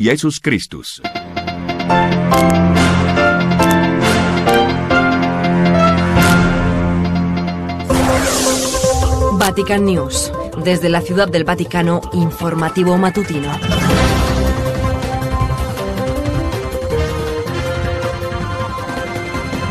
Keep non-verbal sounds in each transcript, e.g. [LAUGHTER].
Jesus Christus. Vatican News. Desde la Ciudad del Vaticano, informativo matutino.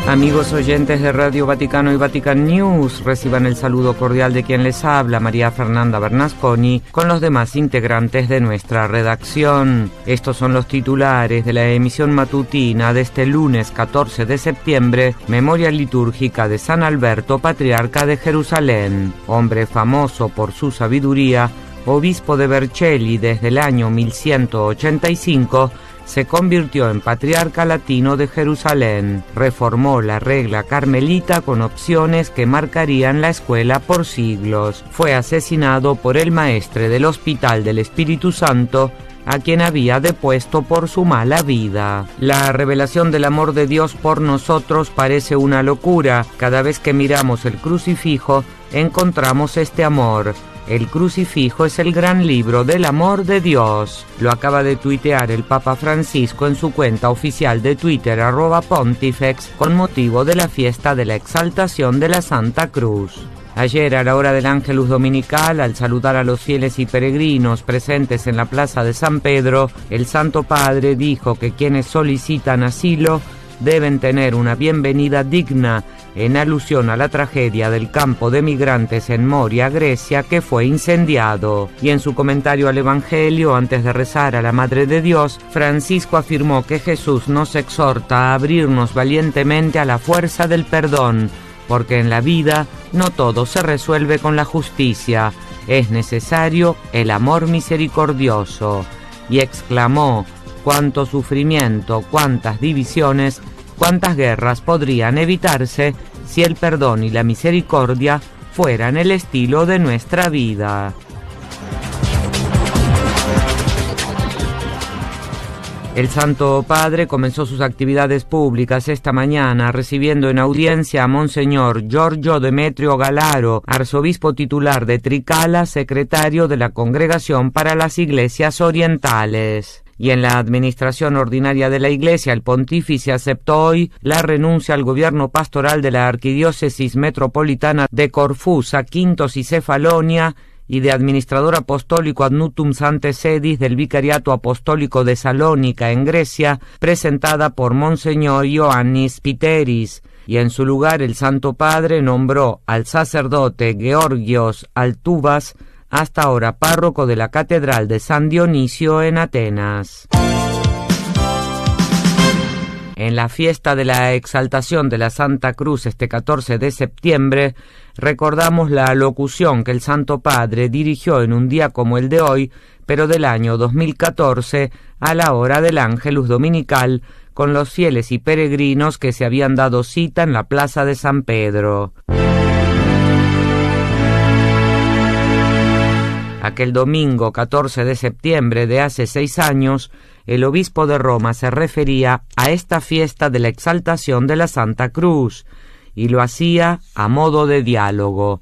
Amigos oyentes de Radio Vaticano y Vatican News, reciban el saludo cordial de quien les habla, María Fernanda Bernasconi, con los demás integrantes de nuestra redacción. Estos son los titulares de la emisión matutina de este lunes 14 de septiembre, memoria litúrgica de San Alberto, patriarca de Jerusalén, hombre famoso por su sabiduría, obispo de Vercelli desde el año 1185, se convirtió en patriarca latino de Jerusalén, reformó la regla carmelita con opciones que marcarían la escuela por siglos. Fue asesinado por el maestre del Hospital del Espíritu Santo, a quien había depuesto por su mala vida. La revelación del amor de Dios por nosotros parece una locura. Cada vez que miramos el crucifijo, encontramos este amor. El crucifijo es el gran libro del amor de Dios. Lo acaba de tuitear el Papa Francisco en su cuenta oficial de Twitter arroba pontifex con motivo de la fiesta de la exaltación de la Santa Cruz. Ayer a la hora del Ángelus Dominical, al saludar a los fieles y peregrinos presentes en la Plaza de San Pedro, el Santo Padre dijo que quienes solicitan asilo deben tener una bienvenida digna en alusión a la tragedia del campo de migrantes en Moria, Grecia, que fue incendiado. Y en su comentario al Evangelio, antes de rezar a la Madre de Dios, Francisco afirmó que Jesús nos exhorta a abrirnos valientemente a la fuerza del perdón, porque en la vida no todo se resuelve con la justicia, es necesario el amor misericordioso. Y exclamó, cuánto sufrimiento, cuántas divisiones, cuántas guerras podrían evitarse si el perdón y la misericordia fueran el estilo de nuestra vida. El Santo Padre comenzó sus actividades públicas esta mañana recibiendo en audiencia a Monseñor Giorgio Demetrio Galaro, arzobispo titular de Tricala, secretario de la Congregación para las Iglesias Orientales y en la administración ordinaria de la Iglesia el pontífice aceptó hoy la renuncia al gobierno pastoral de la Arquidiócesis Metropolitana de Corfú, Quintos y Cefalonia y de administrador apostólico ad nutum sante sedis del Vicariato Apostólico de Salónica en Grecia, presentada por Monseñor Ioannis Piteris, y en su lugar el Santo Padre nombró al sacerdote Georgios Altubas hasta ahora párroco de la Catedral de San Dionisio en Atenas. En la fiesta de la exaltación de la Santa Cruz este 14 de septiembre, recordamos la locución que el Santo Padre dirigió en un día como el de hoy, pero del año 2014, a la hora del Ángelus Dominical, con los fieles y peregrinos que se habían dado cita en la Plaza de San Pedro. Aquel domingo 14 de septiembre de hace seis años, el obispo de Roma se refería a esta fiesta de la exaltación de la Santa Cruz, y lo hacía a modo de diálogo.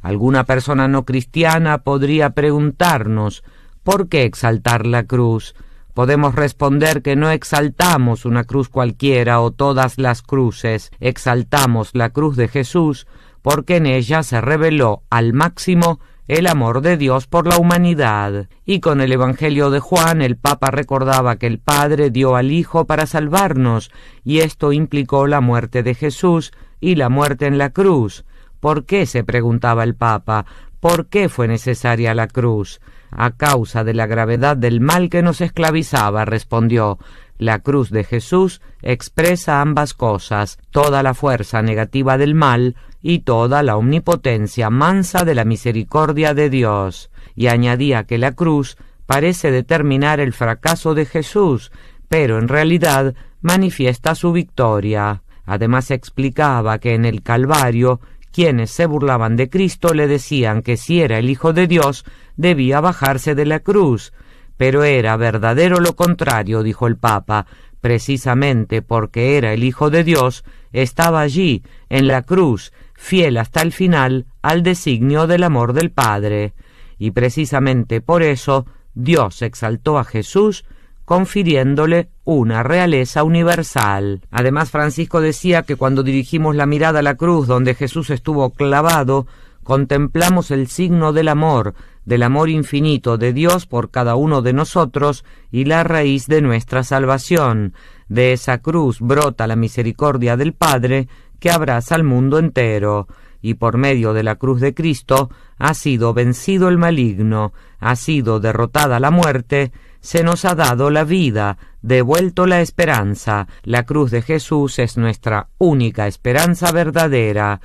Alguna persona no cristiana podría preguntarnos ¿por qué exaltar la cruz? Podemos responder que no exaltamos una cruz cualquiera o todas las cruces, exaltamos la cruz de Jesús porque en ella se reveló al máximo el amor de Dios por la humanidad. Y con el Evangelio de Juan el Papa recordaba que el Padre dio al Hijo para salvarnos, y esto implicó la muerte de Jesús y la muerte en la cruz. ¿Por qué? se preguntaba el Papa. ¿Por qué fue necesaria la cruz? A causa de la gravedad del mal que nos esclavizaba, respondió. La cruz de Jesús expresa ambas cosas, toda la fuerza negativa del mal y toda la omnipotencia mansa de la misericordia de Dios, y añadía que la cruz parece determinar el fracaso de Jesús, pero en realidad manifiesta su victoria. Además explicaba que en el Calvario quienes se burlaban de Cristo le decían que si era el Hijo de Dios debía bajarse de la cruz, pero era verdadero lo contrario, dijo el Papa, precisamente porque era el Hijo de Dios, estaba allí, en la cruz, fiel hasta el final al designio del amor del Padre, y precisamente por eso Dios exaltó a Jesús confiriéndole una realeza universal. Además, Francisco decía que cuando dirigimos la mirada a la cruz donde Jesús estuvo clavado, contemplamos el signo del amor, del amor infinito de Dios por cada uno de nosotros y la raíz de nuestra salvación. De esa cruz brota la misericordia del Padre que abraza al mundo entero, y por medio de la cruz de Cristo ha sido vencido el maligno, ha sido derrotada la muerte, se nos ha dado la vida, devuelto la esperanza. La cruz de Jesús es nuestra única esperanza verdadera.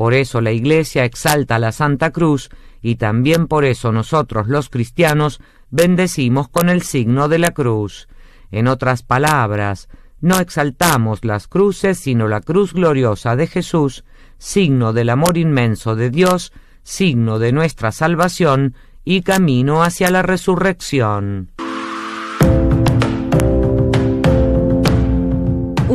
Por eso la Iglesia exalta la Santa Cruz y también por eso nosotros los cristianos bendecimos con el signo de la cruz. En otras palabras, no exaltamos las cruces, sino la cruz gloriosa de Jesús, signo del amor inmenso de Dios, signo de nuestra salvación y camino hacia la resurrección.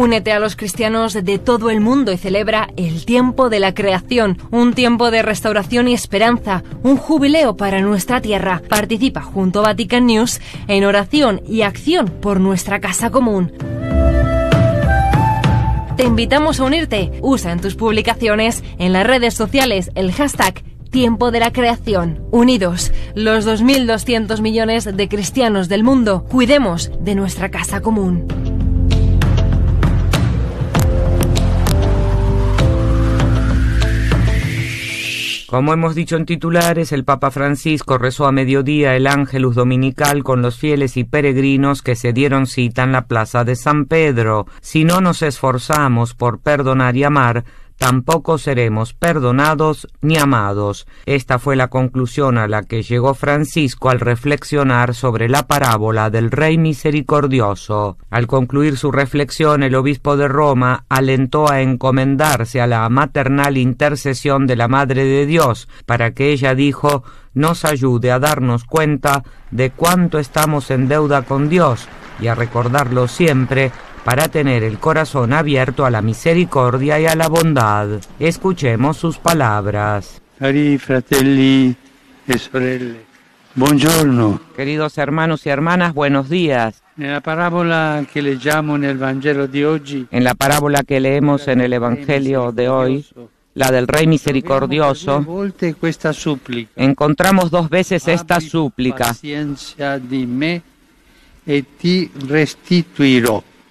Únete a los cristianos de todo el mundo y celebra el tiempo de la creación, un tiempo de restauración y esperanza, un jubileo para nuestra tierra. Participa junto a Vatican News en oración y acción por nuestra casa común. Te invitamos a unirte. Usa en tus publicaciones en las redes sociales el hashtag Tiempo de la Creación. Unidos, los 2.200 millones de cristianos del mundo, cuidemos de nuestra casa común. Como hemos dicho en titulares, el Papa Francisco rezó a mediodía el Ángelus Dominical con los fieles y peregrinos que se dieron cita en la plaza de San Pedro. Si no nos esforzamos por perdonar y amar, tampoco seremos perdonados ni amados. Esta fue la conclusión a la que llegó Francisco al reflexionar sobre la parábola del Rey Misericordioso. Al concluir su reflexión, el obispo de Roma alentó a encomendarse a la maternal intercesión de la Madre de Dios, para que ella dijo nos ayude a darnos cuenta de cuánto estamos en deuda con Dios y a recordarlo siempre para tener el corazón abierto a la misericordia y a la bondad. Escuchemos sus palabras. Cari fratelli e sorelle, buongiorno. Queridos hermanos y hermanas, buenos días. Nella parabola che leggiamo nel Vangelo di oggi, En la parábola que leemos en el Evangelio de hoy, la del Rey Misericordioso, encontramos dos veces esta súplica.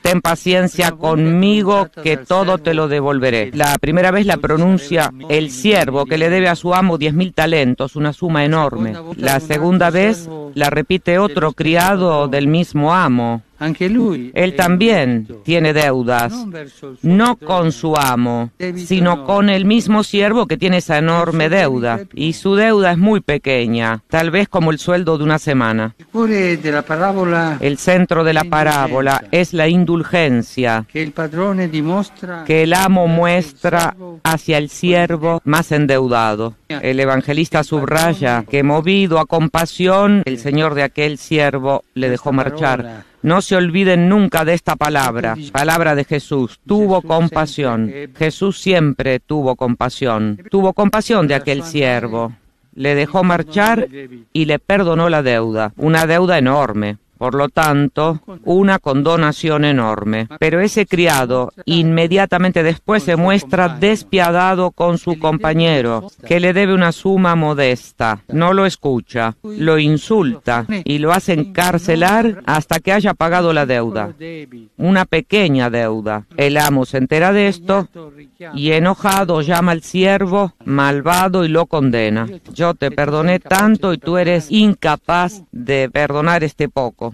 Ten paciencia conmigo que todo te lo devolveré. La primera vez la pronuncia el siervo que le debe a su amo diez mil talentos, una suma enorme. La segunda vez la repite otro criado del mismo amo. Él è también tiene deudas, no con su amo, sino no. con el mismo siervo que tiene esa enorme deuda. Y su deuda es muy pequeña, tal vez como el sueldo de una semana. El centro de la parábola es la indulgencia que el amo muestra hacia el siervo más endeudado. El evangelista subraya que movido a compasión, el señor de aquel siervo le dejó marchar. No se olviden nunca de esta palabra, palabra de Jesús. Tuvo compasión. Jesús siempre tuvo compasión. Tuvo compasión de aquel siervo. Le dejó marchar y le perdonó la deuda, una deuda enorme. Por lo tanto, una condonación enorme. Pero ese criado inmediatamente después se muestra despiadado con su compañero, que le debe una suma modesta. No lo escucha, lo insulta y lo hace encarcelar hasta que haya pagado la deuda. Una pequeña deuda. El amo se entera de esto y enojado llama al siervo malvado y lo condena. Yo te perdoné tanto y tú eres incapaz de perdonar este poco.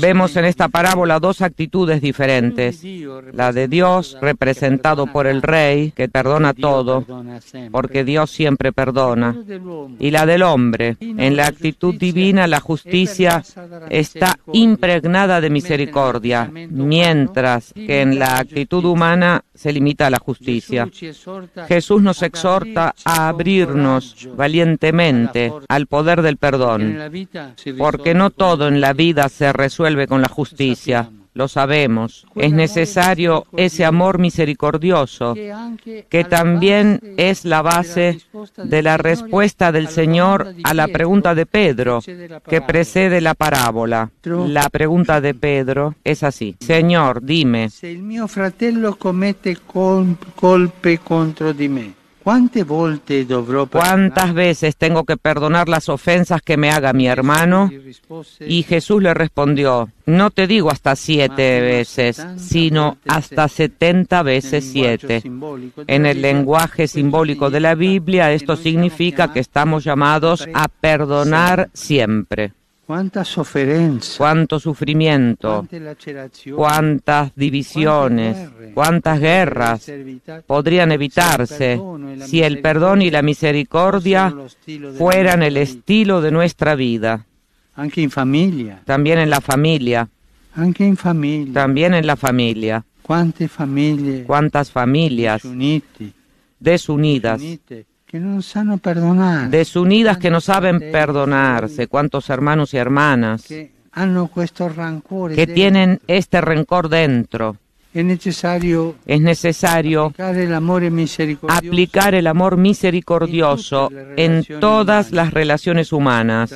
Vemos en esta parábola dos actitudes diferentes. La de Dios, representado por el Rey, que perdona todo, porque Dios siempre perdona. Y la del hombre, en la actitud divina la justicia está impregnada de misericordia, mientras que en la actitud humana se limita a la justicia. Jesús nos exhorta a abrirnos valientemente al poder del perdón, porque no todo en la vida se resuelve con la justicia. lo sabemos. Es necesario ese amor misericordioso que también es la base de la respuesta del Señor a la pregunta de Pedro que precede la parábola. La pregunta de Pedro es así. Señor, dime, Se il mio fratello commette col- colpe contro di ¿cuántas veces tengo que perdonar las ofensas que me haga mi hermano? Y Jesús le respondió, no te digo hasta siete veces, sino hasta setenta veces siete. En el lenguaje simbólico de la Biblia, esto significa que estamos llamados a perdonar siempre. Cuánta Cuánto sufrimiento, cuántas divisiones, cuántas guerras podrían evitarse si el perdón y la misericordia fueran el estilo de nuestra vida. También en la familia, también en la familia. Cuántas familias desunidas, unite, che non sanno perdonare, desunidas que no saben perdonarse, cuántos hermanos y hermanas que dentro. tienen este rencor dentro. Es necesario aplicar el amor misericordioso en todas las relaciones humanas,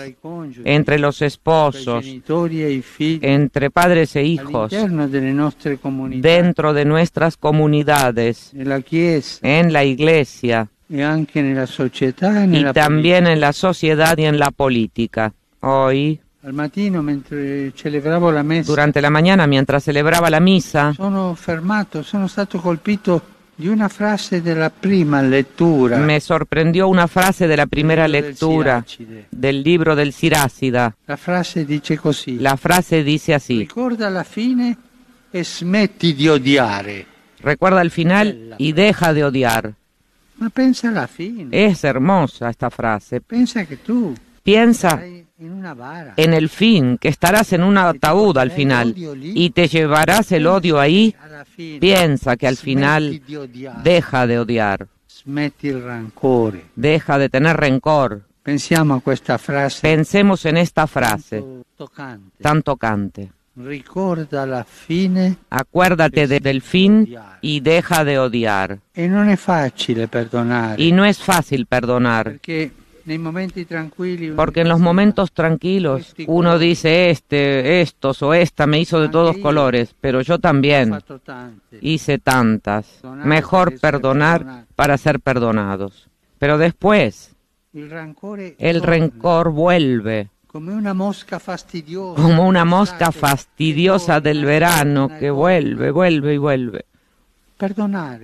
entre los esposos, entre padres e hijos, dentro de nuestras comunidades, en la iglesia y también en la sociedad y en la política. Hoy, durante la mañana, mientras celebraba la misa, me sorprendió una frase de la primera lectura del libro del Sirácida. La frase dice così: La frase dice así, Ricorda la fine e smetti di odiare. recuerda el final y deja de odiar. Ma pensa alla fine. Es hermosa esta frase. Pensa che tu Piensa in una vara. en el fin, que estarás en un ataúd al final y te llevarás el odio ahí. Piensa que al final deja de odiar, deja de tener rencor. Pensemos en esta frase tan tocante. Ricorda la fine Acuérdate de- del fin y deja de odiar. e. Y no es fácil perdonar, porque en los momentos tranquilos uno dice este, estos o esta me hizo de todos colores, pero yo "Ho también hice tantas. Mejor perdonar para ser perdonados. Pero después el rencor vuelve come una mosca fastidiosa. como una mosca fastidiosa del verano que vuelve, vuelve y vuelve. Perdonar.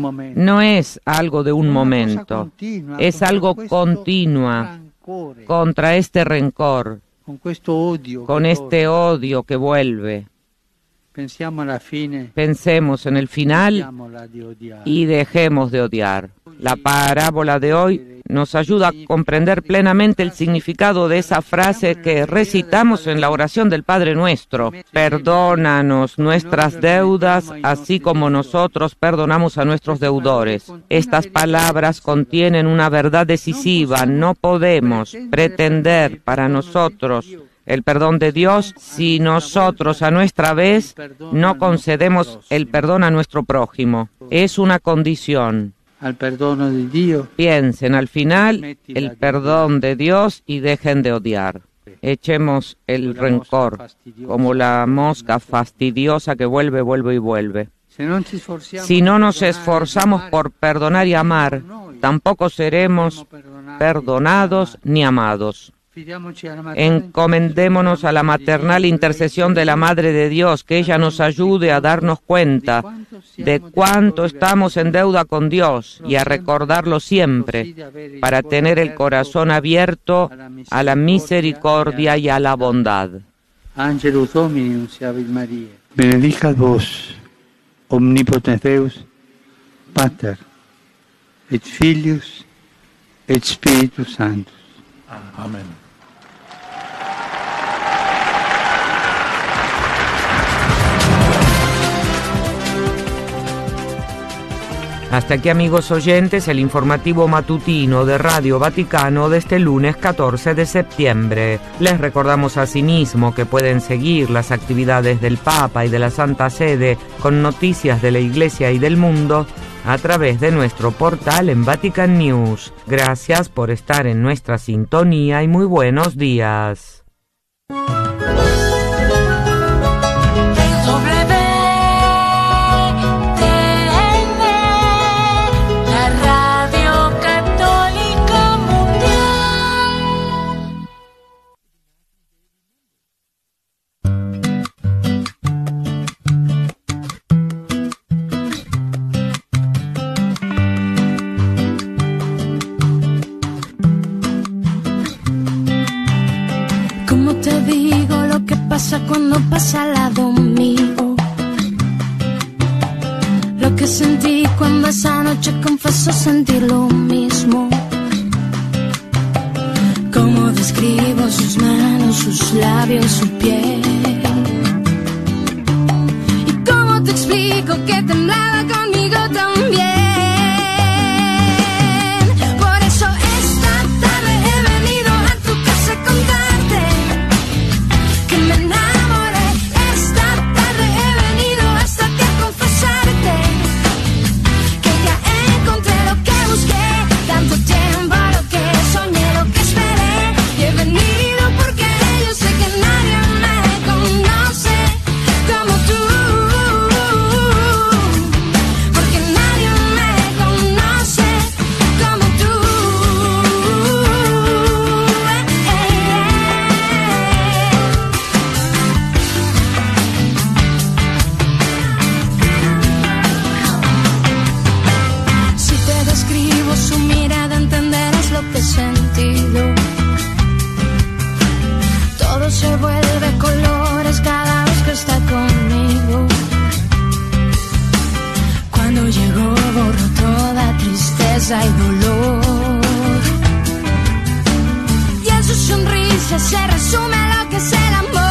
Momento. No es algo de un momento, es algo continua contra este rencor, con este odio que vuelve. Pensemos en el final y dejemos de odiar. La parábola de hoy nos ayuda a comprender plenamente el significado de esa frase que recitamos en la oración del Padre Nuestro. Perdónanos nuestras deudas, así como nosotros perdonamos a nuestros deudores. Estas palabras contienen una verdad decisiva. No podemos pretender para nosotros el perdón de Dios si nosotros a nuestra vez no concedemos el perdón a nuestro prójimo. Es una condición. Al perdono. Piensen al final el perdón de Dios y dejen de odiar. Echemos el rencor como la mosca fastidiosa que vuelve, vuelve y vuelve. Si no nos esforzamos por perdonar y amar, tampoco seremos perdonados ni amados. Encomendémonos a la maternal intercesión de la Madre de Dios, que ella nos ayude a darnos cuenta de cuánto estamos en deuda con Dios y a recordarlo siempre para tener el corazón abierto a la misericordia y a la bondad. Benedicat vos, omnipotens Deus, Pater, et Filius, et Spiritus Sanctus. Amen. Hasta aquí amigos oyentes el informativo matutino de Radio Vaticano de este lunes 14 de septiembre. Les recordamos asimismo que pueden seguir las actividades del Papa y de la Santa Sede con noticias de la Iglesia y del mundo a través de nuestro portal en Vatican News. Gracias por estar en nuestra sintonía y muy buenos días. hay dolor. Y en su sonrisa se resume lo que es el amor.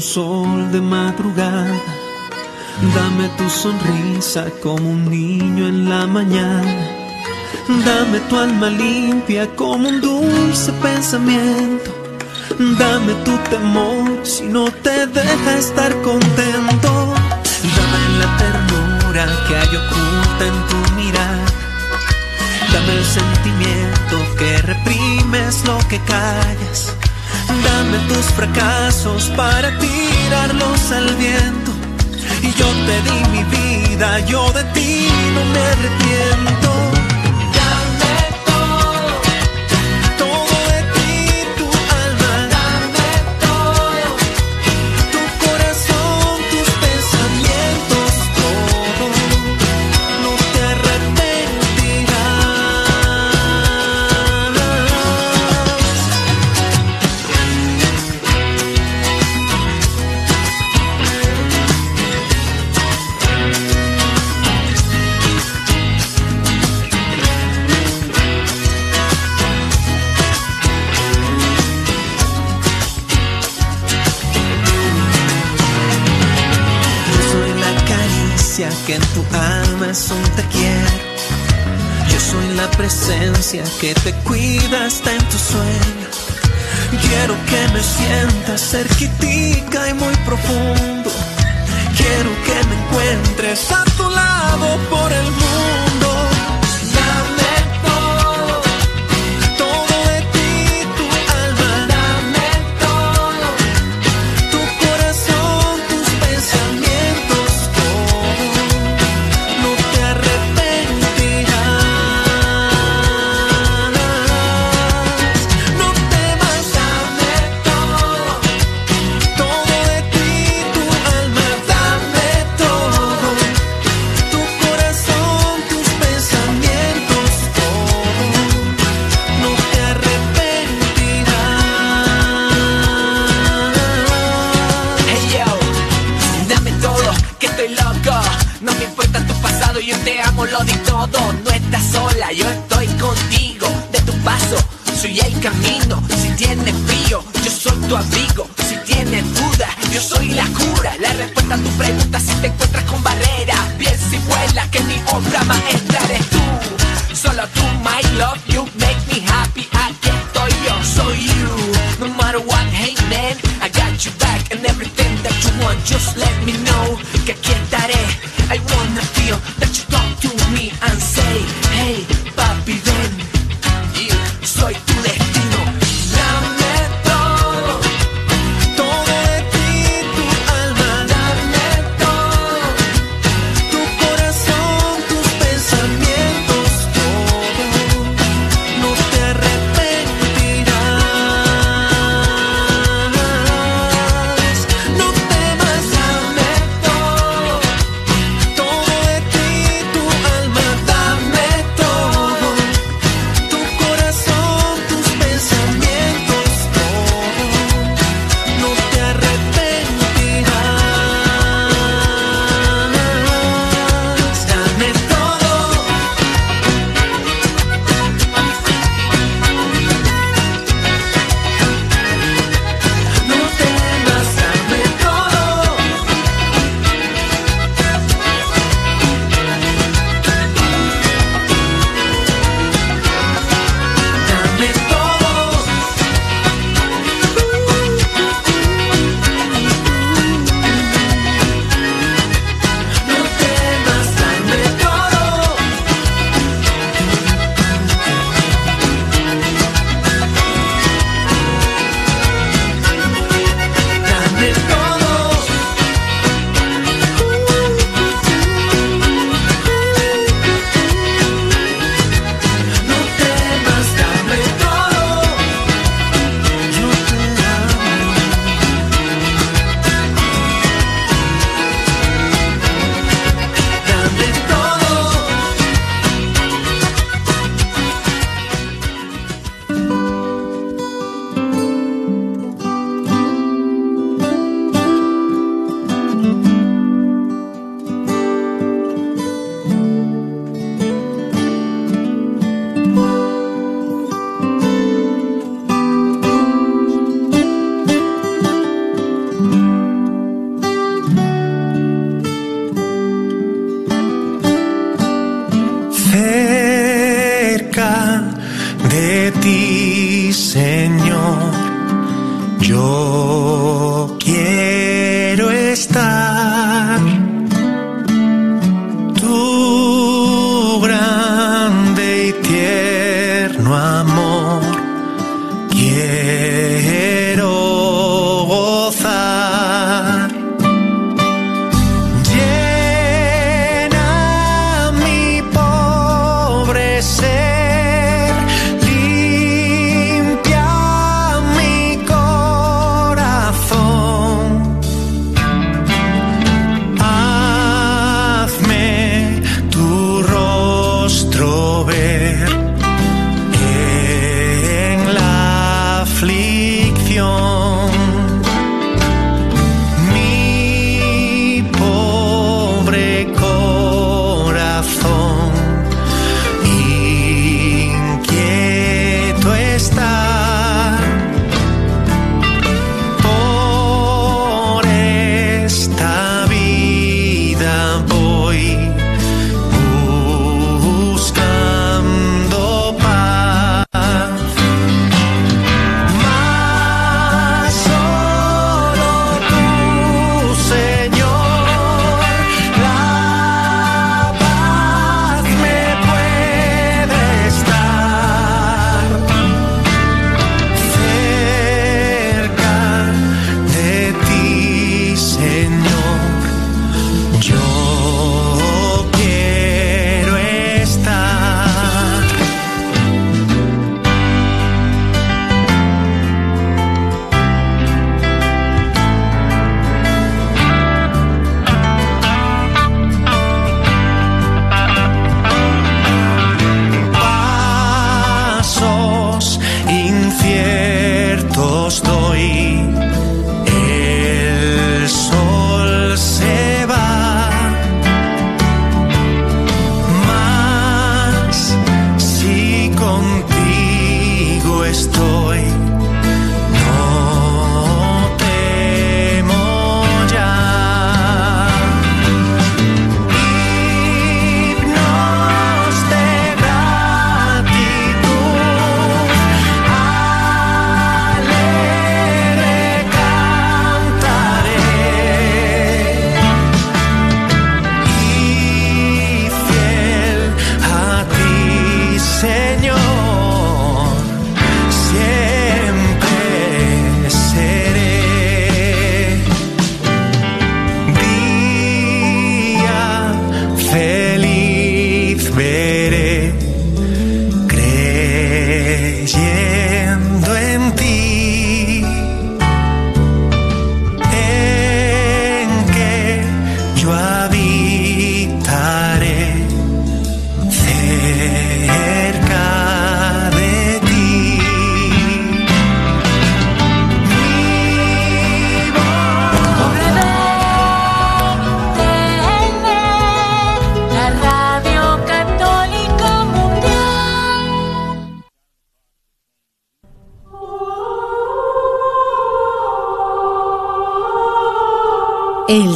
Sol de madrugada. Dame tu sonrisa como un niño en la mañana. Dame tu alma limpia como un dulce pensamiento. Dame tu temor si no te deja estar contento. Dame la ternura que hay oculta en tu mirada. Dame el sentimiento que reprimes lo que callas. Dame tus fracasos para tirarlos al viento y yo te di mi vida, yo de ti no me arrepiento. Que te cuida hasta en tu sueño. Quiero que me sientas cerquitica y muy profundo. Quiero que me encuentres a tu lado por el mundo. noir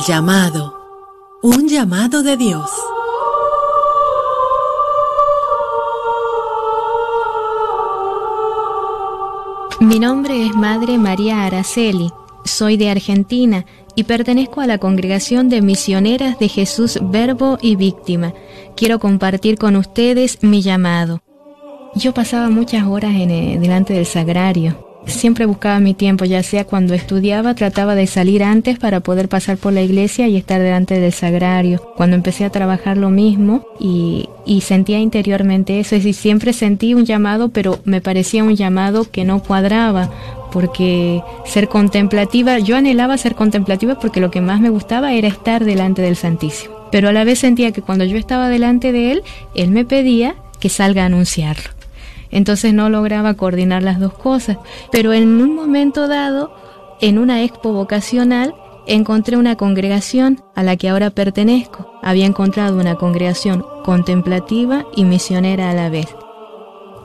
llamado. Un llamado de Dios. Mi nombre es Madre María Araceli. Soy de Argentina y pertenezco a la congregación de misioneras de Jesús Verbo y Víctima. Quiero compartir con ustedes mi llamado. Yo pasaba muchas horas en, eh, delante del sagrario Siempre buscaba mi tiempo, ya sea cuando estudiaba, trataba de salir antes para poder pasar por la iglesia y estar delante del sagrario. Cuando empecé a trabajar lo mismo y, y sentía interiormente eso, es decir, siempre sentí un llamado, pero me parecía un llamado que no cuadraba, porque ser contemplativa, yo anhelaba ser contemplativa porque lo que más me gustaba era estar delante del Santísimo. Pero a la vez sentía que cuando yo estaba delante de Él, Él me pedía que salga a anunciarlo entonces no lograba coordinar las dos cosas. Pero en un momento dado, en una expo vocacional, encontré una congregación a la que ahora pertenezco. Había encontrado una congregación contemplativa y misionera a la vez.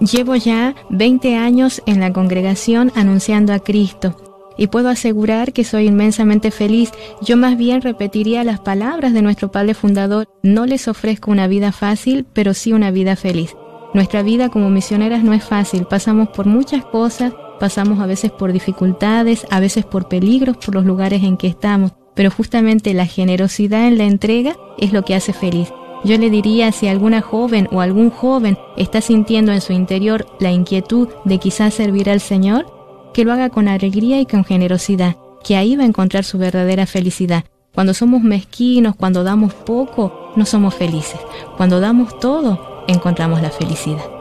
Llevo ya 20 años en la congregación anunciando a Cristo y puedo asegurar que soy inmensamente feliz. Yo más bien repetiría las palabras de nuestro Padre Fundador. No les ofrezco una vida fácil, pero sí una vida feliz. Nuestra vida como misioneras no es fácil, pasamos por muchas cosas, pasamos a veces por dificultades, a veces por peligros por los lugares en que estamos, pero justamente la generosidad en la entrega es lo que hace feliz. Yo le diría si alguna joven o algún joven está sintiendo en su interior la inquietud de quizás servir al Señor, que lo haga con alegría y con generosidad, que ahí va a encontrar su verdadera felicidad. Cuando somos mezquinos, cuando damos poco, no somos felices. Cuando damos todo, encontramos la felicidad.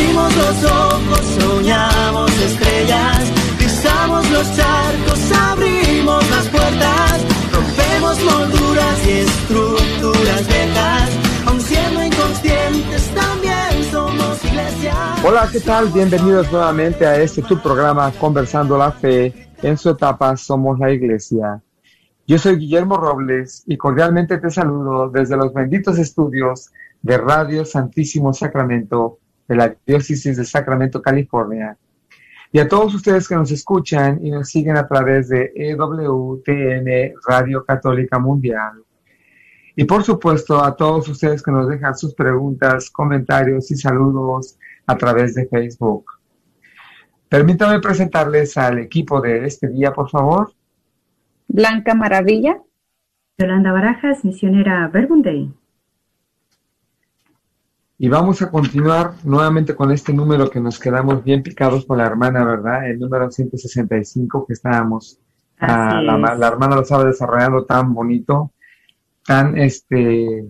Abrimos los ojos, soñamos estrellas, pisamos los charcos, abrimos las puertas, rompemos molduras y estructuras viejas, aun siendo inconscientes también somos iglesia. Hola, ¿qué tal? Bienvenidos nuevamente a este tu programa Conversando la Fe. En su etapa Somos la Iglesia. Yo soy Guillermo Robles y cordialmente te saludo desde los benditos estudios de Radio Santísimo Sacramento de la Diócesis de Sacramento, California. Y a todos ustedes que nos escuchan y nos siguen a través de EWTN Radio Católica Mundial. Y por supuesto a todos ustedes que nos dejan sus preguntas, comentarios y saludos a través de Facebook. Permítame presentarles al equipo de este día, por favor. Blanca Maravilla. Yolanda Barajas, misionera Verbunday. Y vamos a continuar nuevamente con este número que nos quedamos bien picados con la hermana, ¿verdad? El número 165 que estábamos. Ah, la, hermana lo estaba desarrollando tan bonito, tan este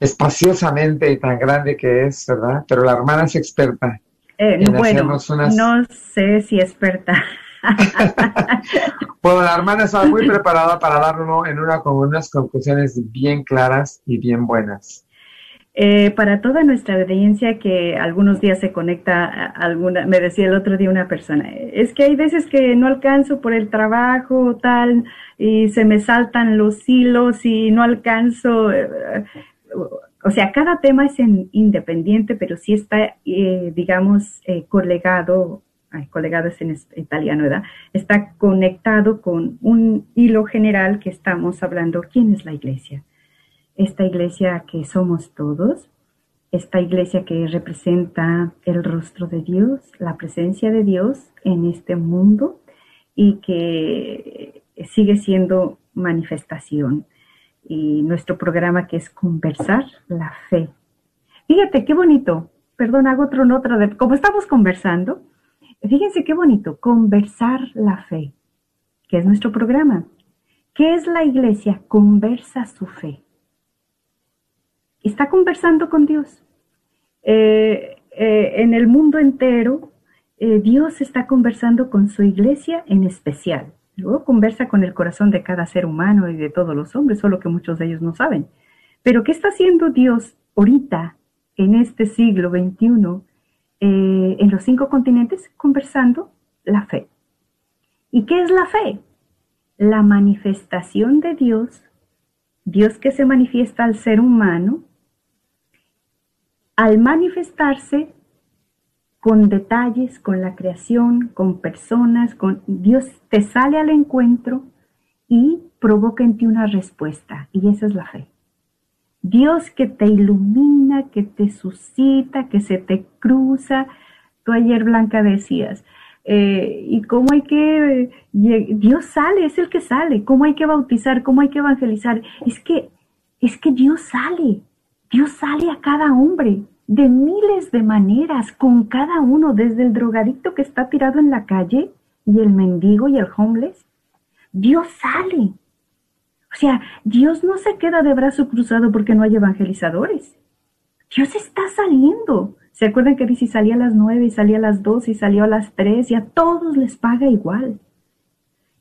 espaciosamente y tan grande que es, ¿verdad? Pero la hermana es experta. Eh, bueno, no sé si experta. [LAUGHS] bueno, la hermana estaba muy preparada para darlo en una con unas conclusiones bien claras y bien buenas. Eh, para toda nuestra audiencia que algunos días se conecta alguna, me decía el otro día una persona, es que hay veces que no alcanzo por el trabajo tal y se me saltan los hilos y no alcanzo, eh, o sea, cada tema es independiente, pero sí está, eh, digamos, colegado, ay, colegado es en italiano, ¿verdad? Está conectado con un hilo general que estamos hablando, ¿quién es la iglesia? Esta iglesia que somos todos, esta iglesia que representa el rostro de Dios, la presencia de Dios en este mundo y que sigue siendo manifestación. Y nuestro programa que es conversar la fe. Fíjate qué bonito, perdón, hago otro nota de, como estamos conversando, fíjense qué bonito, conversar la fe, que es nuestro programa. ¿Qué es la iglesia? Conversa su fe. Está conversando con Dios. Eh, eh, en el mundo entero, eh, Dios está conversando con su iglesia en especial. Luego conversa con el corazón de cada ser humano y de todos los hombres, solo que muchos de ellos no saben. Pero ¿qué está haciendo Dios ahorita, en este siglo XXI, en los cinco continentes? Conversando la fe. ¿Y qué es la fe? La manifestación de Dios, Dios que se manifiesta al ser humano, al manifestarse con detalles, con la creación, con personas, con Dios te sale al encuentro y provoca en ti una respuesta, y esa es la fe. Dios que te ilumina, que te suscita, que se te cruza. Tú ayer, Blanca, decías, eh, y cómo hay que, Dios sale, es el que sale, cómo hay que bautizar, cómo hay que evangelizar. Es que, es que Dios sale, Dios sale a cada hombre de miles de maneras, con cada uno, desde el drogadicto que está tirado en la calle y el mendigo y el homeless. Dios sale. O sea, Dios no se queda de brazo cruzado porque no hay evangelizadores. Dios está saliendo. ¿Se acuerdan que dice salía a las nueve y salía a las dos y salió a las tres y a todos les paga igual?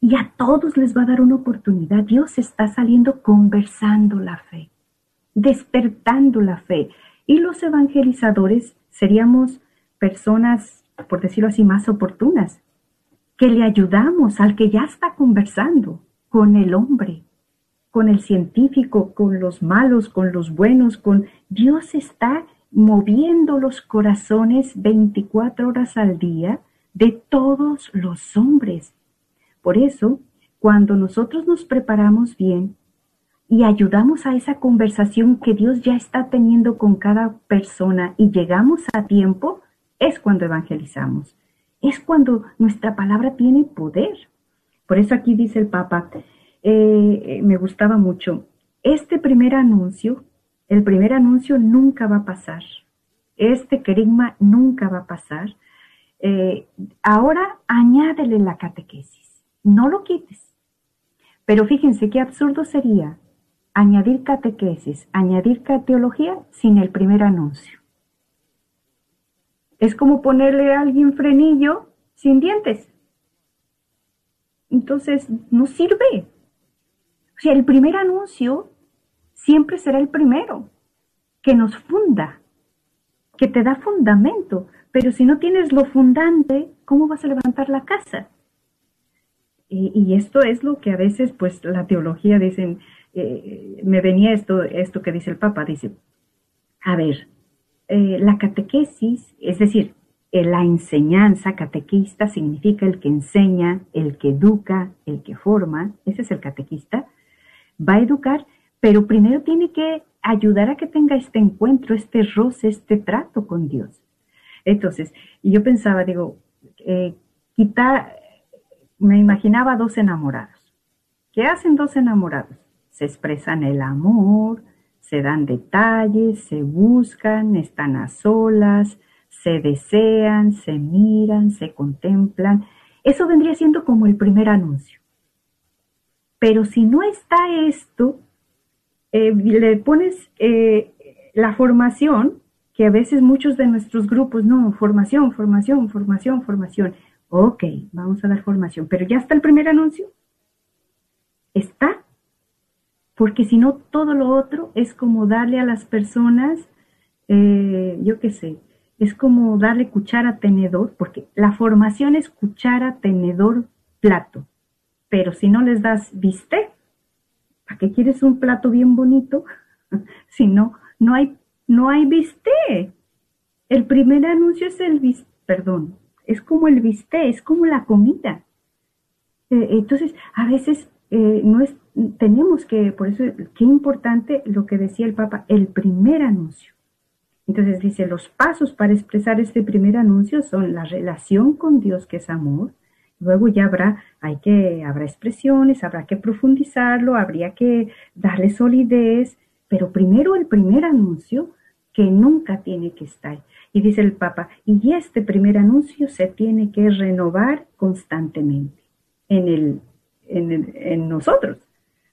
Y a todos les va a dar una oportunidad. Dios está saliendo conversando la fe despertando la fe. Y los evangelizadores seríamos personas, por decirlo así, más oportunas, que le ayudamos al que ya está conversando con el hombre, con el científico, con los malos, con los buenos, con Dios está moviendo los corazones 24 horas al día de todos los hombres. Por eso, cuando nosotros nos preparamos bien, y ayudamos a esa conversación que Dios ya está teniendo con cada persona y llegamos a tiempo, es cuando evangelizamos. Es cuando nuestra palabra tiene poder. Por eso aquí dice el Papa, eh, me gustaba mucho, este primer anuncio, el primer anuncio nunca va a pasar. Este querigma nunca va a pasar. Eh, ahora añádele la catequesis, no lo quites. Pero fíjense qué absurdo sería añadir catequesis, añadir teología sin el primer anuncio. Es como ponerle a alguien frenillo sin dientes. Entonces, no sirve. O sea, el primer anuncio siempre será el primero, que nos funda, que te da fundamento. Pero si no tienes lo fundante, ¿cómo vas a levantar la casa? Y, y esto es lo que a veces, pues, la teología dicen, eh, me venía esto, esto que dice el Papa, dice, a ver, eh, la catequesis, es decir, eh, la enseñanza catequista significa el que enseña, el que educa, el que forma, ese es el catequista, va a educar, pero primero tiene que ayudar a que tenga este encuentro, este roce, este trato con Dios. Entonces, yo pensaba, digo, quitar, me imaginaba dos enamorados. ¿Qué hacen dos enamorados? Se expresan el amor, se dan detalles, se buscan, están a solas, se desean, se miran, se contemplan. Eso vendría siendo como el primer anuncio. Pero si no está esto, eh, le pones eh, la formación, que a veces muchos de nuestros grupos, no, formación, formación, formación, formación. Ok, vamos a dar formación, pero ya está el primer anuncio. ¿Está? Porque si no, todo lo otro es como darle a las personas, eh, yo qué sé, es como darle cuchara, tenedor, porque la formación es cuchara, tenedor, plato. Pero si no les das viste, ¿para qué quieres un plato bien bonito? [LAUGHS] si no, no hay, no hay viste. El primer anuncio es el viste, perdón, es como el viste, es como la comida. Eh, entonces, a veces eh, no es tenemos que, por eso, qué importante lo que decía el Papa, el primer anuncio. Entonces dice, los pasos para expresar este primer anuncio son la relación con Dios, que es amor. Luego ya habrá, hay que, habrá expresiones, habrá que profundizarlo, habría que darle solidez, pero primero el primer anuncio que nunca tiene que estar. Y dice el Papa, y este primer anuncio se tiene que renovar constantemente en, el, en, en nosotros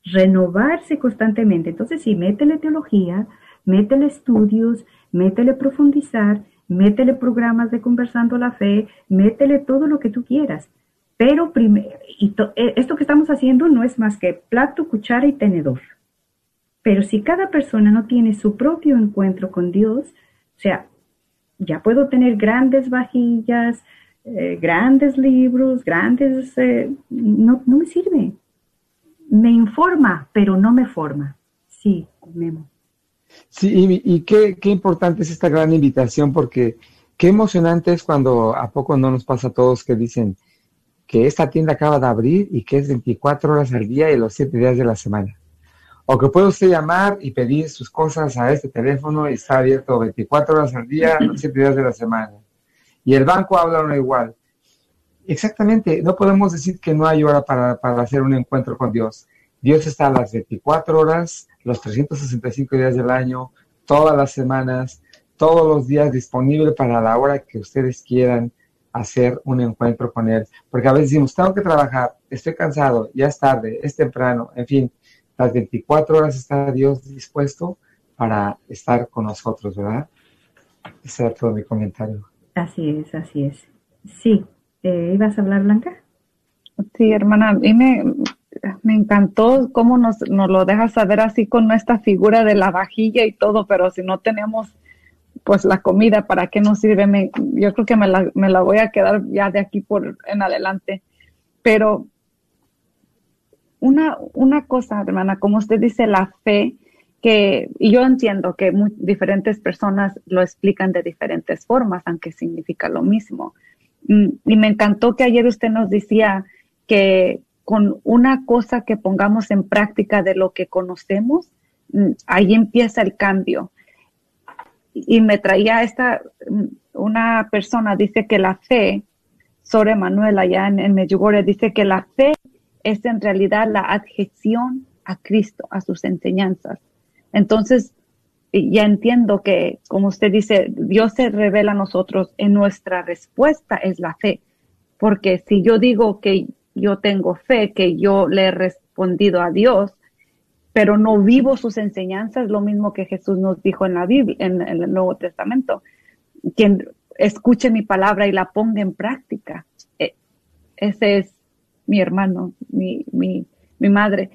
renovarse constantemente. Entonces, sí, métele teología, métele estudios, métele profundizar, métele programas de conversando la fe, métele todo lo que tú quieras. Pero y eh, esto que estamos haciendo no es más que plato, cuchara y tenedor. Pero si cada persona no tiene su propio encuentro con Dios, o sea, ya puedo tener grandes vajillas, eh, grandes libros, grandes... Eh, no, no me sirve. Me informa, pero no me forma. Sí, Memo. Sí, y, qué, qué, importante es esta gran invitación, porque qué emocionante es cuando a poco no nos pasa a todos que dicen que esta tienda acaba de abrir y que es 24 horas al día y los 7 días de la semana. O que puede usted llamar y pedir sus cosas a este teléfono y está abierto 24 horas al día, los 7 días de la semana. Y el banco habla uno igual. Exactamente, no podemos decir que no hay hora para, para hacer un encuentro con Dios. Dios está a las 24 horas, los 365 días del año, todas las semanas, todos los días disponible para la hora que ustedes quieran hacer un encuentro con Él. Porque a veces decimos, tengo que trabajar, estoy cansado, ya es tarde, es temprano, en fin, las 24 horas está Dios dispuesto para estar con nosotros, ¿verdad? Ese era todo mi comentario. Así es, así es. Sí, eh, ¿ibas a hablar, Blanca? Sí, hermana, mí me, me encantó cómo nos, nos lo dejas saber así con nuestra figura de la vajilla y todo, pero si no tenemos pues la comida, ¿para qué nos sirve? yo creo que me la, me la voy a quedar ya de aquí por en adelante. Pero una, una cosa, hermana, como usted dice, la fe, que, y yo entiendo que diferentes personas lo explican de diferentes formas, aunque significa lo mismo. Y me encantó que ayer usted nos decía que con una cosa que pongamos en práctica de lo que conocemos, mm, ahí empieza el cambio. Y me traía esta, mm, una persona dice que la fe, sobre Manuel allá en, en Medjugorje, dice que la fe es en realidad la adhesión a Cristo, a sus enseñanzas. Entonces, ya entiendo que, como usted dice, Dios se revela a nosotros en nuestra respuesta es la fe. Porque si yo digo que yo tengo fe, que yo le he respondido a Dios, pero no vivo sus enseñanzas, lo mismo que Jesús nos dijo en la Biblia, en, el Nuevo Testamento. Quien escuche mi palabra y la ponga en práctica. E, ese es mi hermano, mi, mi, mi madre.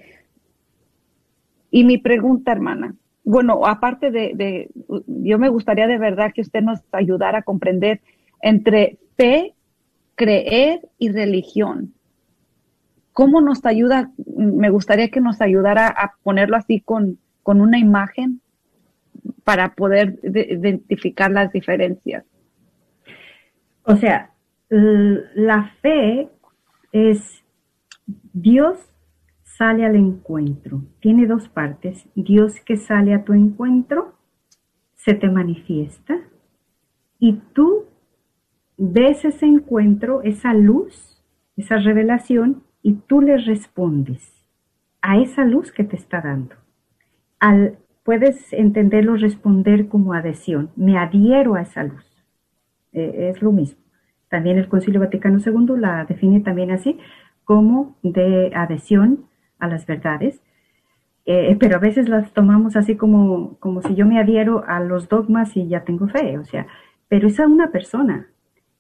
Y mi pregunta, hermana, bueno, aparte de, de, yo me gustaría de verdad que usted nos ayudara a comprender entre fe, creer y religión. ¿Cómo nos ayuda? Me gustaría que nos ayudara a ponerlo así con, con una imagen para poder identificar las diferencias. O sea, la fe es Dios sale al encuentro. Tiene dos partes. Dios que sale a tu encuentro, se te manifiesta y tú ves ese encuentro, esa luz, esa revelación y tú le respondes a esa luz que te está dando. Al, puedes entenderlo responder como adhesión. Me adhiero a esa luz. Eh, es lo mismo. También el Concilio Vaticano II la define también así como de adhesión a las verdades, eh, pero a veces las tomamos así como, como si yo me adhiero a los dogmas y ya tengo fe, o sea, pero es una persona.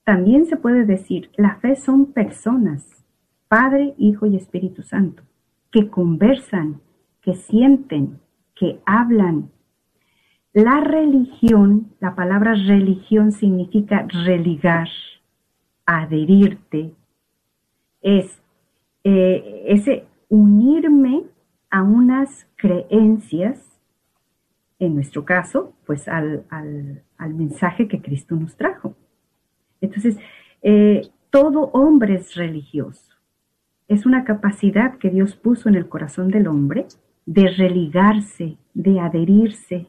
También se puede decir, la fe son personas, Padre, Hijo y Espíritu Santo, que conversan, que sienten, que hablan. La religión, la palabra religión significa religar, adherirte, es eh, ese unirme a unas creencias, en nuestro caso, pues al, mensaje que Cristo nos trajo. Entonces, eh, todo hombre es religioso. Es una capacidad que Dios puso en el corazón del hombre de religarse, de adherirse,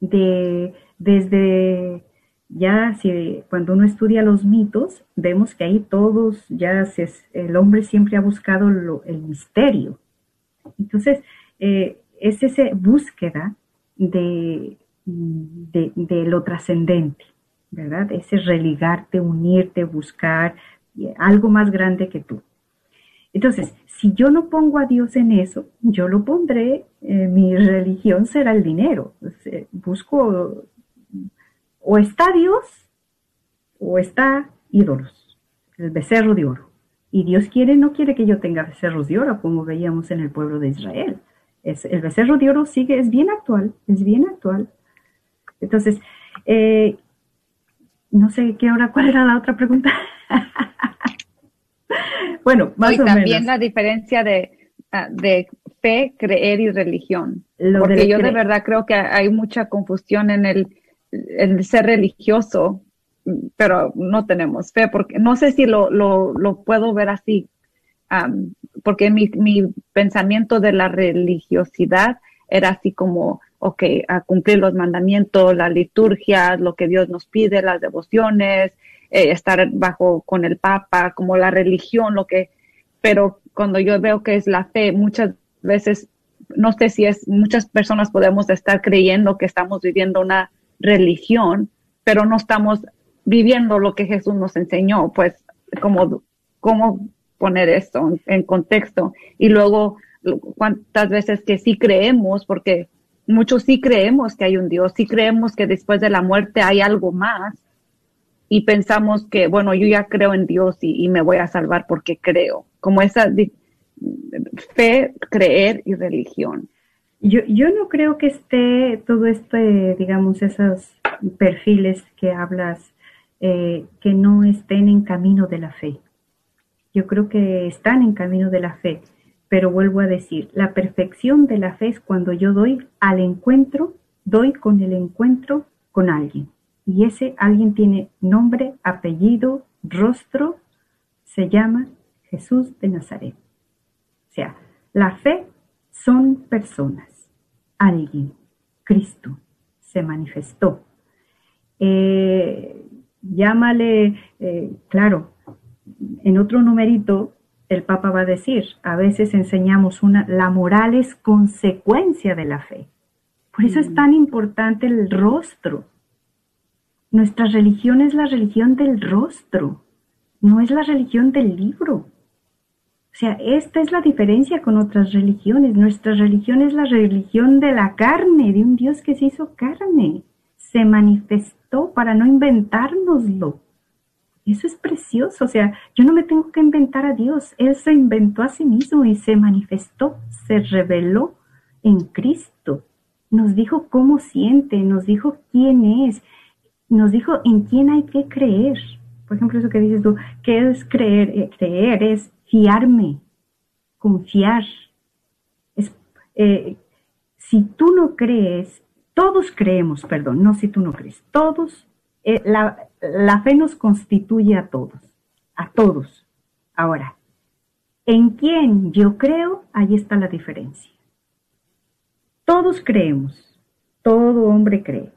de desde ya si cuando uno estudia los mitos, vemos que ahí todos, ya el hombre siempre ha buscado el misterio. Entonces, eh, es esa búsqueda de, de, lo trascendente, ¿verdad? Ese religarte, unirte, buscar algo más grande que tú. Entonces, si yo no pongo a Dios en eso, yo lo pondré, eh, mi [LAUGHS] religión será el dinero. busco, o está Dios, o está ídolos, el becerro de oro. Y Dios quiere, no quiere que yo tenga becerros de oro, como veíamos en el pueblo de Israel. Es, el becerro de oro sigue, es bien actual, es bien actual. Entonces, eh, no sé qué hora, cuál era la otra pregunta. [LAUGHS] bueno, más o también la diferencia de, ah, de fe, creer y religión. Porque yo de verdad creo que hay mucha confusión en el, ser religioso, pero no tenemos fe, porque no sé si lo, lo, puedo ver así, porque mi, mi pensamiento de la religiosidad era así como, ok, a cumplir los mandamientos, la liturgia, lo que Dios nos pide, las devociones, eh, estar bajo con el Papa, como la religión, lo que, pero cuando yo veo que es la fe, muchas veces, no sé si es, muchas personas podemos estar creyendo que estamos viviendo una religión, pero no estamos viviendo lo que Jesús nos enseñó, pues, como, cómo poner esto en contexto. Y luego, cuántas veces que sí creemos, porque muchos sí creemos que hay un Dios, sí creemos que después de la muerte hay algo más y pensamos que, bueno, yo ya creo en Dios y, me voy a salvar porque creo, como esa fe, creer y religión. Yo, yo no creo que esté todo este, digamos, esos perfiles que hablas, eh, que no estén en camino de la fe. Yo creo que están en camino de la fe pero vuelvo a decir, la perfección de la fe es cuando yo doy al encuentro, doy con el encuentro con alguien. Y ese alguien tiene nombre, apellido, rostro, se llama Jesús de Nazaret. O sea, la fe son personas, alguien, Cristo, se manifestó. Eh, llámale, eh, claro, en otro numerito el Papa va a decir, a veces enseñamos una, la moral es consecuencia de la fe. Por eso es mm. tan importante el rostro. Nuestra religión es la religión del rostro, no es la religión del libro. O sea, esta es la diferencia con otras religiones. Nuestra religión es la religión de la carne, de un Dios que se hizo carne. Se manifestó para no inventárnoslo. Eso es precioso, o sea, yo no me tengo que inventar a Dios, Él se inventó a sí mismo y se manifestó, se reveló en Cristo. Nos dijo cómo siente, nos dijo quién es, nos dijo en quién hay que creer. Por ejemplo, eso que dices tú, ¿qué es creer? Eh, creer es fiarme, confiar. Es, eh, si tú no crees, todos creemos, perdón, no si tú no crees, todos eh, la, la fe nos constituye a todos, a todos. Ahora, en quién yo creo, ahí está la diferencia. Todos creemos, todo hombre cree,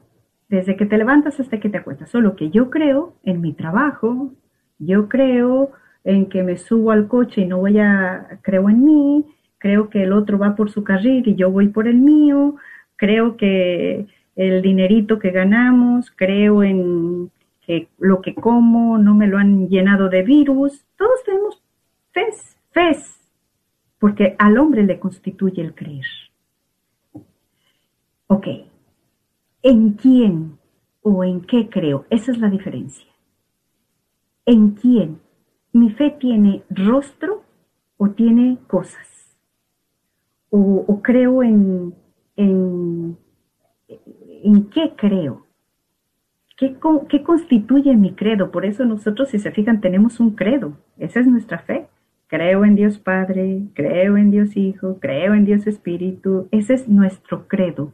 desde que te levantas hasta que te acuestas, solo que yo creo en mi trabajo, yo creo en que me subo al coche y no voy a, creo en mí, creo que el otro va por su carril y yo voy por el mío, creo que el dinerito que ganamos, creo en que lo que como no me lo han llenado de virus. Todos tenemos fe, fe, porque al hombre le constituye el creer. Ok, ¿en quién o en qué creo? Esa es la diferencia. ¿En quién? ¿Mi fe tiene rostro o tiene cosas? ¿O, creo en, en ¿en qué creo? ¿Qué, ¿Qué, constituye mi credo? Por eso nosotros, si se fijan, tenemos un credo. Esa es nuestra fe. Creo en Dios Padre, creo en Dios Hijo, creo en Dios Espíritu. Ese es nuestro credo.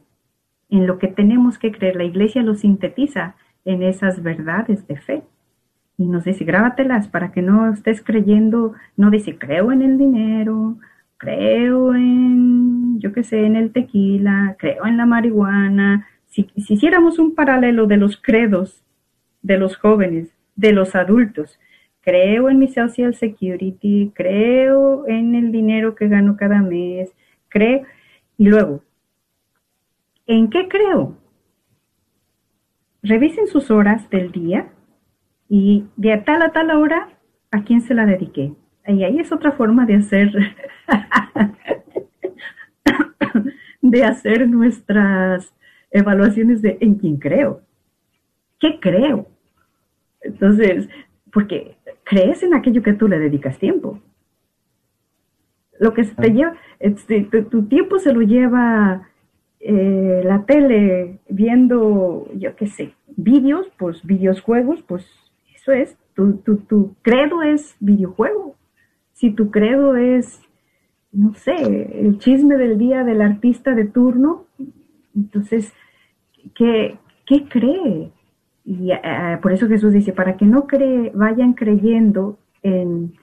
En lo que tenemos que creer. La iglesia lo sintetiza en esas verdades de fe. Y nos dice, grábatelas para que no estés creyendo, no dice, creo en el dinero, creo en, yo qué sé, en el tequila, creo en la marihuana, si, hiciéramos un paralelo de los credos de los jóvenes, de los adultos, creo en mi Social Security, creo en el dinero que gano cada mes, creo, y luego, ¿en qué creo? Revisen sus horas del día y de tal a tal hora, ¿a quién se la dediqué? Y ahí es otra forma de hacer, [LAUGHS] de hacer nuestras evaluaciones de en quién creo. ¿Qué creo? Entonces, porque crees en aquello que tú le dedicas tiempo. Lo que te lleva, este, tu, tiempo se lo lleva eh, la tele viendo, yo qué sé, vídeos, pues videojuegos, pues eso es, tu, tu, tu credo es videojuego. Si tu credo es, no sé, el chisme del día del artista de turno, entonces, ¿qué, qué cree? Y uh, por eso Jesús dice, para que no cree, vayan creyendo en,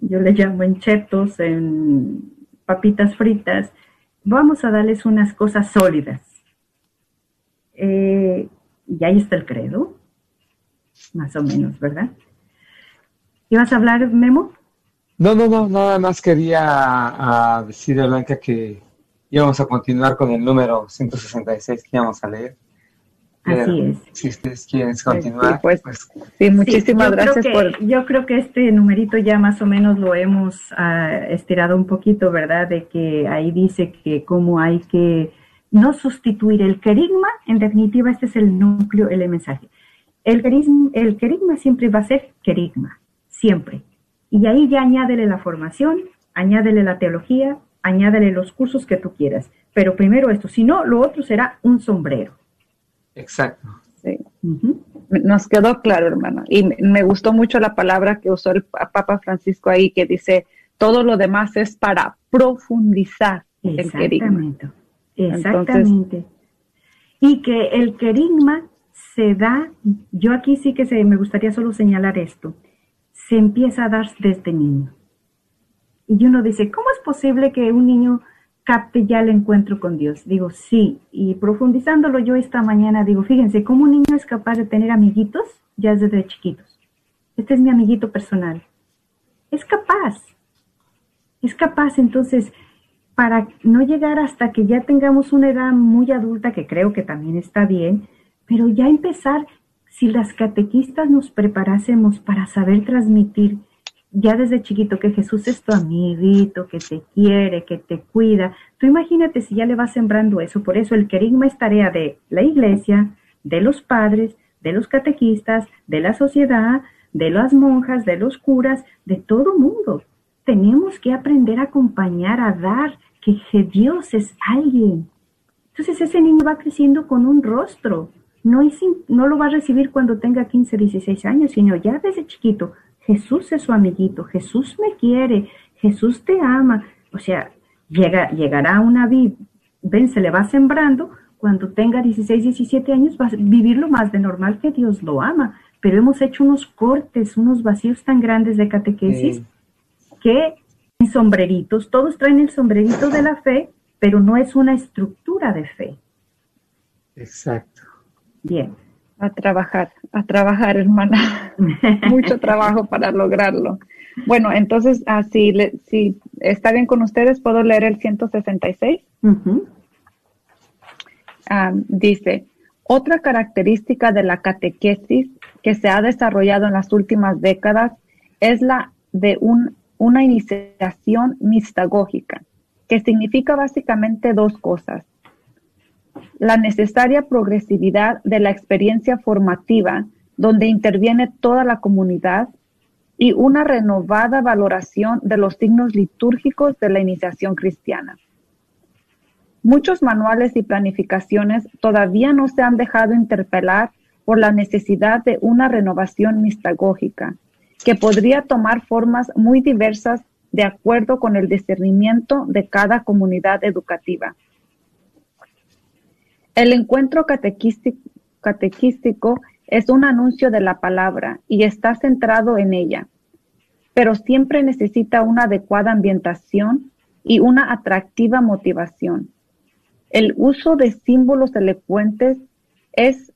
yo le llamo en chetos, en papitas fritas, vamos a darles unas cosas sólidas. Eh, y ahí está el credo, más o menos, ¿verdad? ¿Ibas a hablar, Memo? No, no, no, nada más quería uh, decirle a Blanca que íbamos a continuar con el número 166 que íbamos a leer. Así es. Si ustedes quieren continuar. Sí, pues, pues, sí muchísimas sí, gracias que, por... Yo creo que este numerito ya más o menos lo hemos uh, estirado un poquito, ¿verdad? De que ahí dice que cómo hay que no sustituir el querigma, en definitiva este es el núcleo, el mensaje. El querigma, el querigma siempre va a ser querigma, siempre. Y ahí ya añádele la formación, añádele la teología, añádele los cursos que tú quieras. Pero primero esto, si no, lo otro será un sombrero. Exacto. Sí. Uh -huh. Nos quedó claro, hermano. Y me gustó mucho la palabra que usó el Papa Francisco ahí, que dice, todo lo demás es para profundizar el querigma. Exactamente. Entonces, y que el querigma se da, yo aquí sí que se, me gustaría solo señalar esto, se empieza a dar desde niño. Y uno dice, ¿cómo es posible que un niño capte ya el encuentro con Dios? Digo, sí, y profundizándolo yo esta mañana, digo, fíjense, ¿cómo un niño es capaz de tener amiguitos ya desde chiquitos? Este es mi amiguito personal. Es capaz, es capaz, entonces, para no llegar hasta que ya tengamos una edad muy adulta, que creo que también está bien, pero ya empezar, si las catequistas nos preparásemos para saber transmitir ya desde chiquito que Jesús es tu amiguito, que te quiere, que te cuida. Tú imagínate si ya le vas sembrando eso. Por eso el querigma es tarea de la iglesia, de los padres, de los catequistas, de la sociedad, de las monjas, de los curas, de todo mundo. Tenemos que aprender a acompañar, a dar, que Dios es alguien. Entonces ese niño va creciendo con un rostro. No, es, no lo va a recibir cuando tenga 15, 16 años, sino ya desde chiquito Jesús es su amiguito, Jesús me quiere, Jesús te ama. O sea, llega, llegará una vida, ven, se le va sembrando, cuando tenga 16, 17 años va a vivir lo más de normal que Dios lo ama. Pero hemos hecho unos cortes, unos vacíos tan grandes de catequesis sí. que en sombreritos, todos traen el sombrerito de la fe, pero no es una estructura de fe. Exacto. Bien. A trabajar, a trabajar, hermana. [LAUGHS] Mucho trabajo para lograrlo. Bueno, entonces, ah, si, le, si está bien con ustedes, ¿puedo leer el 166? Uh -huh. um, dice, otra característica de la catequesis que se ha desarrollado en las últimas décadas es la de un, una iniciación mistagógica, que significa básicamente dos cosas la necesaria progresividad de la experiencia formativa donde interviene toda la comunidad y una renovada valoración de los signos litúrgicos de la iniciación cristiana. Muchos manuales y planificaciones todavía no se han dejado interpelar por la necesidad de una renovación mistagógica, que podría tomar formas muy diversas de acuerdo con el discernimiento de cada comunidad educativa. El encuentro catequístico, es un anuncio de la palabra y está centrado en ella, pero siempre necesita una adecuada ambientación y una atractiva motivación. El uso de símbolos elocuentes es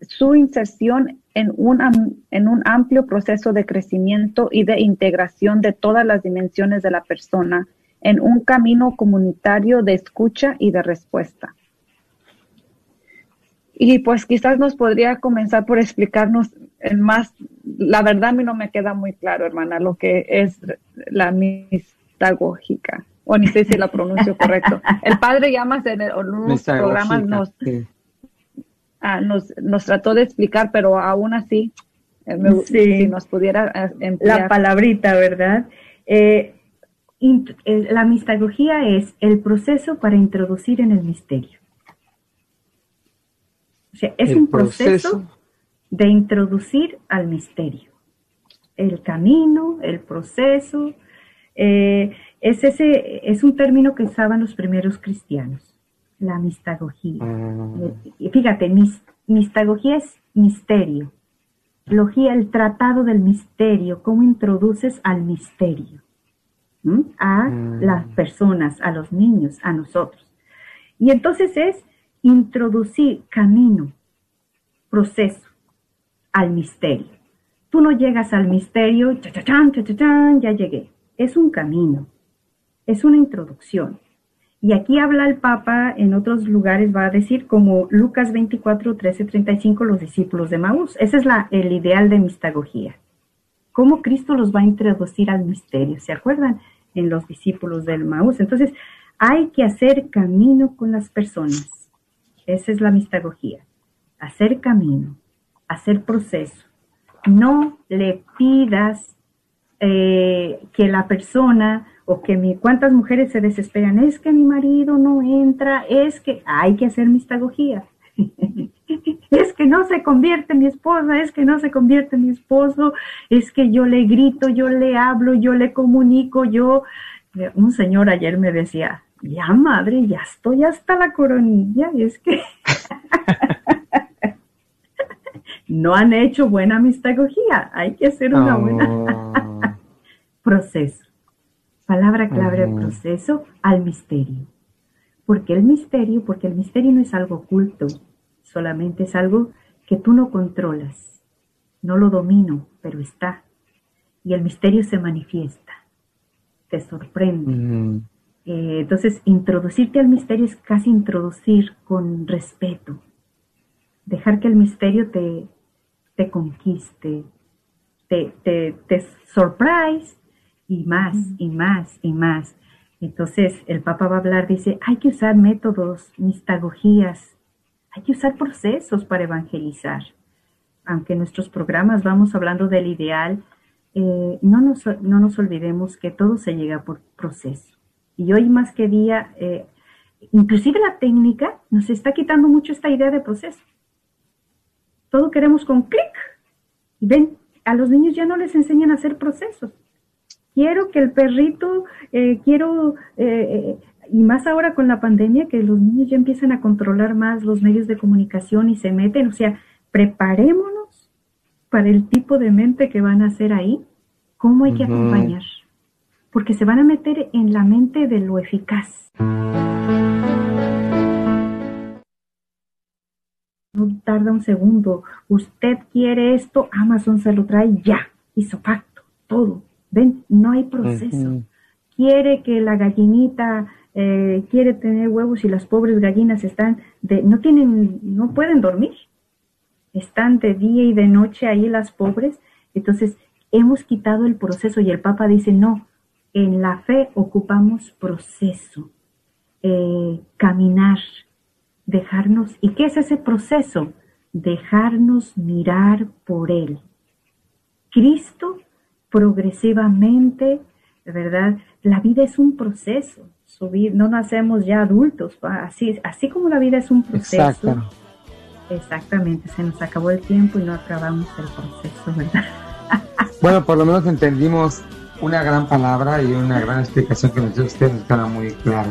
su inserción en un, en un amplio proceso de crecimiento y de integración de todas las dimensiones de la persona en un camino comunitario de escucha y de respuesta. Y pues quizás nos podría comenzar por explicarnos el más, la verdad a mí no me queda muy claro, hermana, lo que es la mistagógica, o ni sé si la pronuncio [LAUGHS] correcto. El padre llama en unos programas nos, ah, nos, nos trató de explicar, pero aún así, eh, si nos pudiera emplear. La palabrita, ¿verdad? Eh, la mistagogía es el proceso para introducir en el misterio. O sea, es un proceso, de introducir al misterio. El camino, el proceso, es, ese, es un término que usaban los primeros cristianos, la mistagogía. Ah. Y fíjate, mistagogía es misterio. Logía, el tratado del misterio, cómo introduces al misterio a mm. las personas, a los niños, a nosotros. Y entonces es introducir camino, proceso al misterio. Tú no llegas al misterio, ya llegué. Es un camino, es una introducción. Y aquí habla el Papa, en otros lugares va a decir, como Lucas 24, 13, 35, los discípulos de Maús. Ese es el ideal de mistagogía. Cómo Cristo los va a introducir al misterio. ¿Se acuerdan? en los discípulos del Maús. Entonces, hay que hacer camino con las personas. Esa es la mistagogía. Hacer camino, hacer proceso. No le pidas eh, que la persona o que mi, cuántas mujeres se desesperan, es que mi marido no entra, es que hay que hacer mistagogía. [LAUGHS] es que no se convierte mi esposa, es que no se convierte mi esposo, es que yo le grito, yo le hablo, yo le comunico, yo... Un señor ayer me decía, ya madre, ya estoy hasta la coronilla, y es que [LAUGHS] no han hecho buena mistagogía, hay que hacer una buena oh. [LAUGHS] proceso. Palabra clave, proceso al misterio. ¿Por qué el misterio? Porque el misterio no es algo oculto, solamente es algo que tú no controlas. No lo domino, pero está. Y el misterio se manifiesta, te sorprende. Eh, entonces, introducirte al misterio es casi introducir con respeto. Dejar que el misterio te, te conquiste, te, te, te surprise y más, y más, y más. Entonces el Papa va a hablar, dice, hay que usar métodos, mistagogías, hay que usar procesos para evangelizar. Aunque en nuestros programas vamos hablando del ideal, eh, no, nos, no, nos, olvidemos que todo se llega por proceso. Y hoy más que día, eh, inclusive la técnica nos está quitando mucho esta idea de proceso. Todo queremos con clic. Y ven, a los niños ya no les enseñan a hacer procesos. Quiero que el perrito, eh, quiero, eh, y más ahora con la pandemia, que los niños ya empiezan a controlar más los medios de comunicación y se meten, o sea, preparémonos para el tipo de mente que van a hacer ahí, cómo hay que acompañar, porque se van a meter en la mente de lo eficaz. No tarda un segundo. Usted quiere esto, Amazon se lo trae ya. Hizo pacto, todo. Ven, no hay proceso. Quiere que la gallinita eh, quiere tener huevos y las pobres gallinas están de, no tienen, no pueden dormir. Están de día y de noche ahí las pobres. Entonces, hemos quitado el proceso y el Papa dice, no, en la fe ocupamos proceso, eh, caminar, dejarnos. ¿Y qué es ese proceso? Dejarnos mirar por Él. Cristo progresivamente, ¿verdad? La vida es un proceso, subir, no nacemos ya adultos, así, así como la vida es un proceso. Exactamente, se nos acabó el tiempo y no acabamos el proceso, ¿verdad? bueno, por lo menos entendimos una gran palabra y una gran explicación que nos dio usted, nos queda muy claro.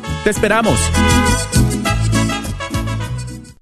Te esperamos.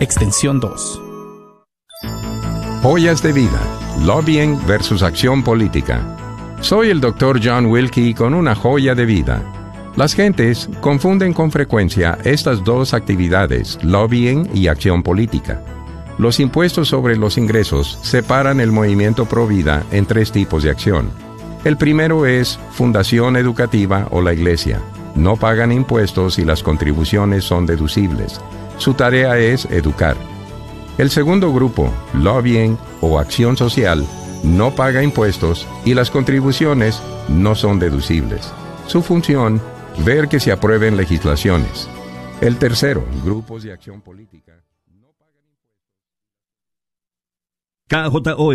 extensión 2. Joyas de vida, lobbying versus acción política. Soy el Dr. John Wilkie con una joya de vida. Las gentes confunden con frecuencia estas dos actividades, lobbying y acción política. Los impuestos sobre los ingresos separan el movimiento pro vida en tres tipos de acción. El primero es fundación educativa o la iglesia. No pagan impuestos y las contribuciones son deducibles. Su tarea es educar. El segundo grupo, lobbying o acción social, no paga impuestos y las contribuciones no son deducibles. Su función, ver que se aprueben legislaciones. El tercero, grupos de acción política. KJOR